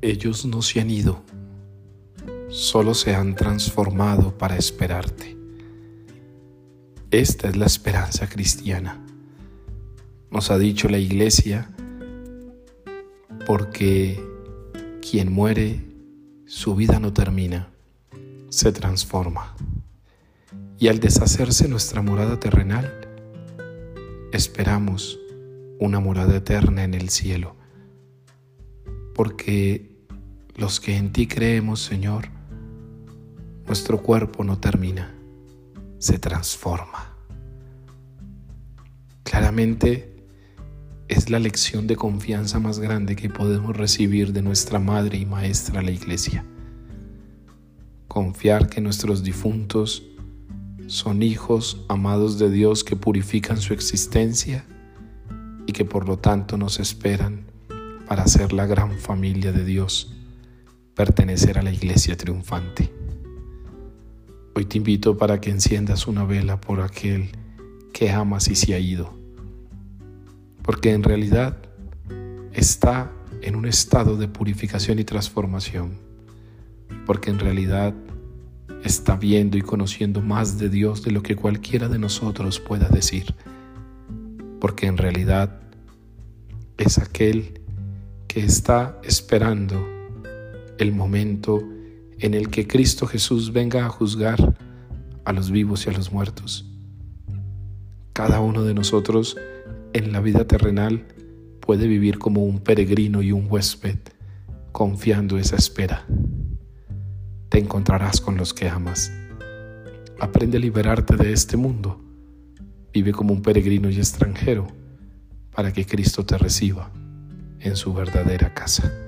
ellos no se han ido, solo se han transformado para esperarte. Esta es la esperanza cristiana. Nos ha dicho la iglesia, porque quien muere, su vida no termina, se transforma. Y al deshacerse nuestra morada terrenal, esperamos una morada eterna en el cielo. Porque los que en ti creemos, Señor, nuestro cuerpo no termina, se transforma. Claramente es la lección de confianza más grande que podemos recibir de nuestra Madre y Maestra la Iglesia. Confiar que nuestros difuntos son hijos amados de Dios que purifican su existencia y que por lo tanto nos esperan para ser la gran familia de Dios, pertenecer a la iglesia triunfante. Hoy te invito para que enciendas una vela por aquel que amas y se ha ido porque en realidad está en un estado de purificación y transformación, porque en realidad está viendo y conociendo más de Dios de lo que cualquiera de nosotros pueda decir, porque en realidad es aquel que está esperando el momento en el que Cristo Jesús venga a juzgar a los vivos y a los muertos. Cada uno de nosotros en la vida terrenal puede vivir como un peregrino y un huésped, confiando esa espera. Te encontrarás con los que amas. Aprende a liberarte de este mundo. Vive como un peregrino y extranjero para que Cristo te reciba en su verdadera casa.